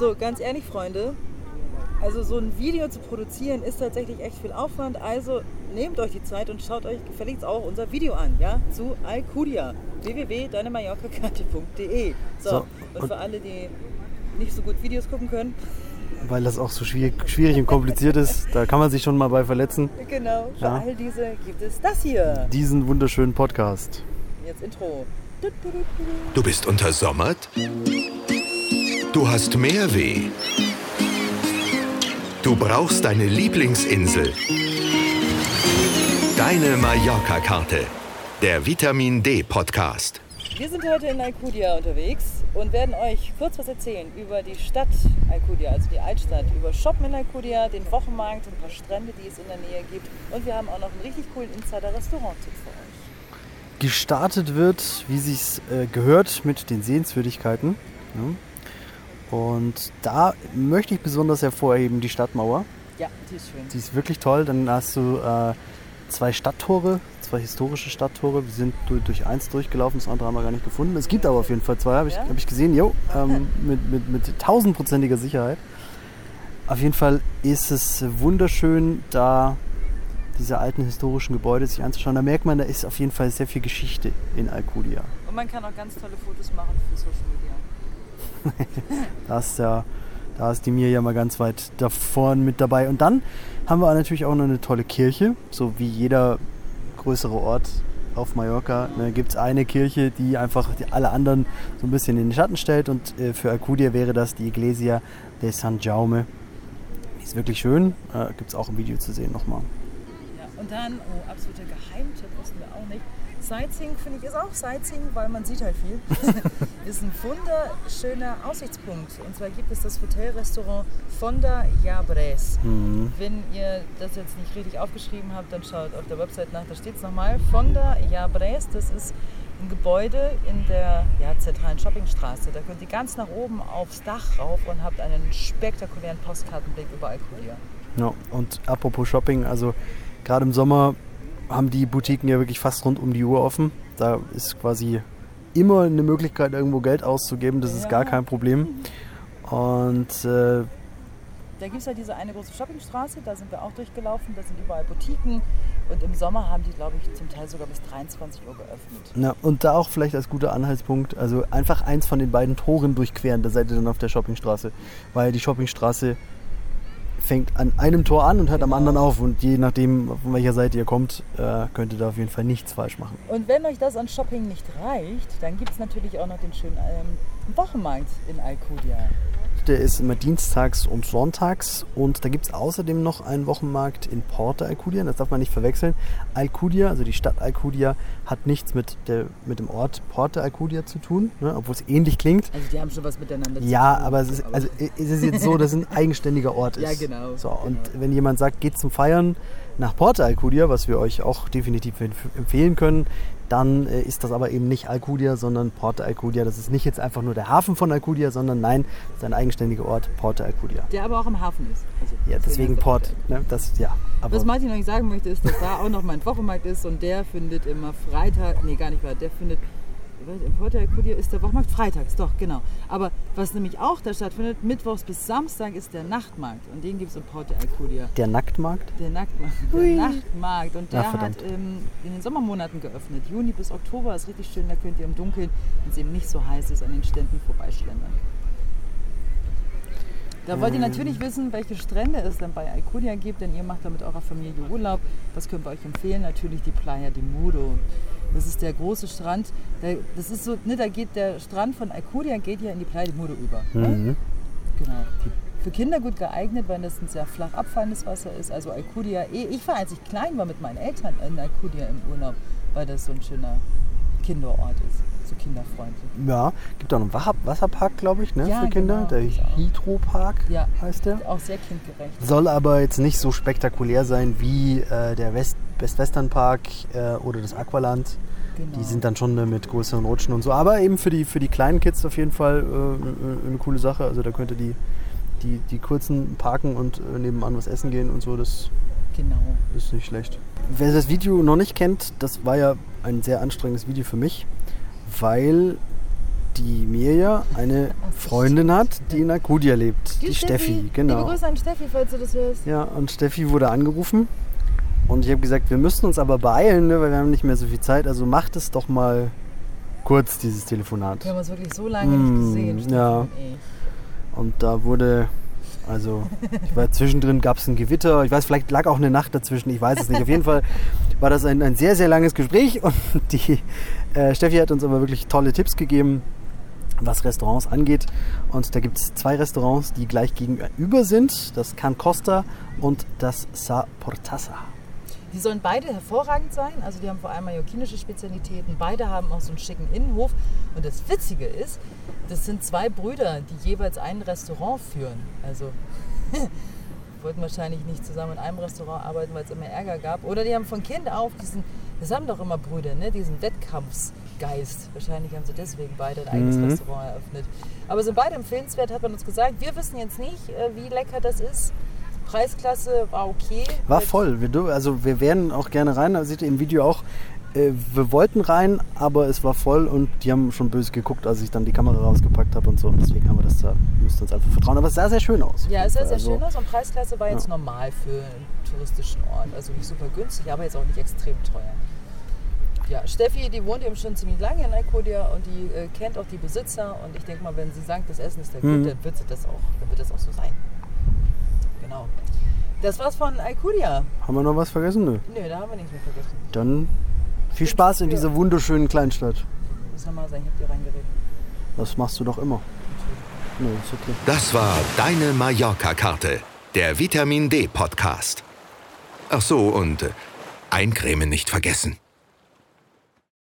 So, ganz ehrlich, Freunde, also so ein Video zu produzieren ist tatsächlich echt viel Aufwand. Also nehmt euch die Zeit und schaut euch gefälligst auch unser Video an, ja, zu Alcudia, www.deinemallorcakarte.de. So, So, und, und- für alle, die nicht so gut Videos gucken können, Weil das auch so schwierig, schwierig und kompliziert ist. Da kann man sich schon mal bei verletzen. genau, für Ja. all diese gibt es das hier. Diesen wunderschönen Podcast. Jetzt Intro. Du bist untersommert? Du hast Meerweh? Du brauchst deine Lieblingsinsel? Deine Mallorca-Karte. Der Vitamin D-Podcast. Wir sind heute in Alcudia unterwegs und werden euch kurz was erzählen über die Stadt Alcudia, also die Altstadt, über Shoppen in Alcudia, den Wochenmarkt, ein paar Strände, die es in der Nähe gibt. Und wir haben auch noch einen richtig coolen Insider-Restaurant-Tipp für euch. Gestartet wird, wie sich's äh, gehört, mit den Sehenswürdigkeiten. Ja. Und da möchte ich besonders hervorheben die Stadtmauer. Ja, die ist schön. Die ist wirklich toll. Dann hast du äh, zwei Stadttore, zwei historische Stadttore. Wir sind durch, durch eins durchgelaufen, das andere haben wir gar nicht gefunden. Es gibt aber auf jeden Fall zwei, habe ich, Ja? hab ich gesehen. Jo, ähm, mit, mit, mit tausendprozentiger Sicherheit. Auf jeden Fall ist es wunderschön, da diese alten historischen Gebäude sich anzuschauen. Da merkt man, da ist auf jeden Fall sehr viel Geschichte in Alcudia. Und man kann auch ganz tolle Fotos machen für Social Media. Da ist, ja, da ist die Mirja mal ganz weit da vorne mit dabei. Und dann haben wir natürlich auch noch eine tolle Kirche, so wie jeder größere Ort auf Mallorca. Ne, Gibt es eine Kirche, die einfach die, alle anderen so ein bisschen in den Schatten stellt. Und äh, für Alcudia wäre das die Iglesia de San Jaume. Die ist wirklich schön. Äh, Gibt es auch im Video zu sehen nochmal. Ja, und dann, oh, absoluter Geheimtipp, wussten wir auch nicht. Sightseeing finde ich ist auch Sightseeing, weil man sieht halt viel. ist ein wunderschöner Aussichtspunkt. Und zwar gibt es das Hotelrestaurant Fonda Yabres. Wenn ihr das jetzt nicht richtig aufgeschrieben habt, dann schaut auf der Website nach, da steht es nochmal. Fonda Yabres, das ist ein Gebäude in der ja, zentralen Shoppingstraße. Da könnt ihr ganz nach oben aufs Dach rauf und habt einen spektakulären Postkartenblick über Alcudia. Ja, und apropos Shopping, also gerade im Sommer haben die Boutiquen ja wirklich fast rund um die Uhr offen. Da ist quasi immer eine Möglichkeit, irgendwo Geld auszugeben. Das ist Ja. gar kein Problem. Und äh, Da gibt es halt diese eine große Shoppingstraße, da sind wir auch durchgelaufen, da sind überall Boutiquen und im Sommer haben die, glaube ich, zum Teil sogar bis 23 Uhr geöffnet. na, und da auch vielleicht als guter Anhaltspunkt, also einfach eins von den beiden Toren durchqueren, da seid ihr dann auf der Shoppingstraße. Weil die Shoppingstraße fängt an einem Tor an und hört am Genau. anderen auf. Und je nachdem, von welcher Seite ihr kommt, äh, könnt ihr da auf jeden Fall nichts falsch machen. Und wenn euch das an Shopping nicht reicht, dann gibt es natürlich auch noch den schönen ähm, Wochenmarkt in Alcudia. Der ist immer dienstags und sonntags. Und da gibt es außerdem noch einen Wochenmarkt in Porta Alcudia. Das darf man nicht verwechseln. Alcudia, also die Stadt Alcudia, hat nichts mit, der, mit dem Ort Porta Alcudia zu tun, ne, obwohl es ähnlich klingt. Also die haben schon was miteinander Ja, zu tun. aber es ist, also es ist jetzt so, dass es ein eigenständiger Ort ist. Ja, genau, So, und genau. wenn jemand sagt, geht zum Feiern nach Porta Alcudia, was wir euch auch definitiv empf- empfehlen können, dann äh, ist das aber eben nicht Alcudia, sondern Porta Alcudia. Das ist nicht jetzt einfach nur der Hafen von Alcudia, sondern nein, das ist ein eigenständiger Ort, Porta Alcudia. Der aber auch im Hafen ist. Also Ja, deswegen Port. Ne, das, ja, aber Was Martin euch sagen möchte, ist, dass da auch noch mein Wochenmarkt ist und der findet immer Freitag, nee gar nicht wahr, der findet, in Porto Alcudia ist der Wochenmarkt freitags, doch, genau. Aber was nämlich auch da stattfindet, mittwochs bis Samstag ist der Nachtmarkt und den gibt es in Porto Alcudia. der Nacktmarkt. Der Nachtmarkt, der Ui. Nachtmarkt und der Ach, hat ähm, in den Sommermonaten geöffnet. Juni bis Oktober ist richtig schön, da könnt ihr im Dunkeln, wenn es eben nicht so heiß ist, an den Ständen vorbeischlendern. Da wollt ihr natürlich wissen, welche Strände es dann bei Alcudia gibt, denn ihr macht da mit eurer Familie Urlaub. Was können wir euch empfehlen? Natürlich die Playa de Mudo. Das ist der große Strand. Der, das ist so, ne, da geht der Strand von Alcudia geht ja in die Playa de Mudo über. Ne? Mhm. Genau. Für Kinder gut geeignet, weil das ein sehr flach abfallendes Wasser ist. Also Alcudia, eh- ich war, als ich klein war mit meinen Eltern in Alcudia im Urlaub, weil das so ein schöner Kinderort ist. So kinderfreundlich. Ja, gibt auch einen Wasser- Wasserpark, glaube ich, ne, Ja, für Kinder. genau, der. Hydropark Ja. heißt der. Auch sehr kindgerecht. Soll aber jetzt nicht so spektakulär sein wie äh, der West Best Western Park äh, oder das Aqualand. Genau. Die sind dann schon äh, mit größeren Rutschen und so. Aber eben für die, für die kleinen Kids auf jeden Fall äh, eine coole Sache. Also da könnt ihr die, die, die kurzen parken und äh, nebenan was essen gehen und so. Das Genau. ist nicht schlecht. Wer das Video noch nicht kennt, das war ja ein sehr anstrengendes Video für mich, weil die Mirja eine Freundin hat, die in Alcudia lebt. Die, Steffi, Liebe genau. Grüße an Steffi, falls du das hörst. Ja, und Steffi wurde angerufen. Und ich habe gesagt, wir müssen uns aber beeilen, ne, weil wir haben nicht mehr so viel Zeit. Also macht es doch mal kurz, dieses Telefonat. Wir haben uns wirklich so lange Mm, nicht gesehen. Steffi ja. und. Und da wurde, also, ich war zwischendrin, gab es ein Gewitter. Ich weiß, vielleicht lag auch eine Nacht dazwischen, ich weiß es nicht. Auf jeden Fall war das ein, ein sehr, sehr langes Gespräch. Und die äh, Steffi hat uns aber wirklich tolle Tipps gegeben, was Restaurants angeht. Und da gibt es zwei Restaurants, die gleich gegenüber sind. Das Can Costa und das Sa Portasa. Die sollen beide hervorragend sein. Also die haben vor allem mallorquinische Spezialitäten. Beide haben auch so einen schicken Innenhof. Und das Witzige ist, das sind zwei Brüder, die jeweils ein Restaurant führen. Also wollten wahrscheinlich nicht zusammen in einem Restaurant arbeiten, weil es immer Ärger gab. Oder die haben von Kind auf diesen, das haben doch immer Brüder, ne? diesen Wettkampfsgeist. Wahrscheinlich haben sie deswegen beide ein eigenes Mhm. Restaurant eröffnet. Aber sind beide empfehlenswert, hat man uns gesagt. Wir wissen jetzt nicht, äh, wie lecker das ist. Preisklasse war okay. War voll. Wir, also wir wären auch gerne rein, das seht ihr im Video auch. Äh, wir wollten rein, aber es war voll und die haben schon böse geguckt, als ich dann die Kamera rausgepackt habe und so. Und deswegen haben wir das da, müsst uns einfach vertrauen. Aber es sah sehr schön aus. Ja, es sah sehr Also, schön aus und Preisklasse war jetzt Ja. normal für einen touristischen Ort. Also nicht super günstig, aber jetzt auch nicht extrem teuer. Ja, Steffi, die wohnt eben schon ziemlich lange in Alcudia und die äh, kennt auch die Besitzer. Und ich denke mal, wenn sie sagt, das Essen ist da gut, Mhm. dann wird sie das auch, dann wird das auch so sein. Genau. Das war's von Alcudia. Haben wir noch was vergessen? Nö. Nö, da haben wir nichts mehr vergessen. Dann viel Spaß in dieser wunderschönen Kleinstadt. Muss normal sein, ich hab dir reingeredet. Das machst du doch immer. Nö, ist okay. Das war deine Mallorca-Karte, der Vitamin D-Podcast. Ach so, und äh, eincremen nicht vergessen.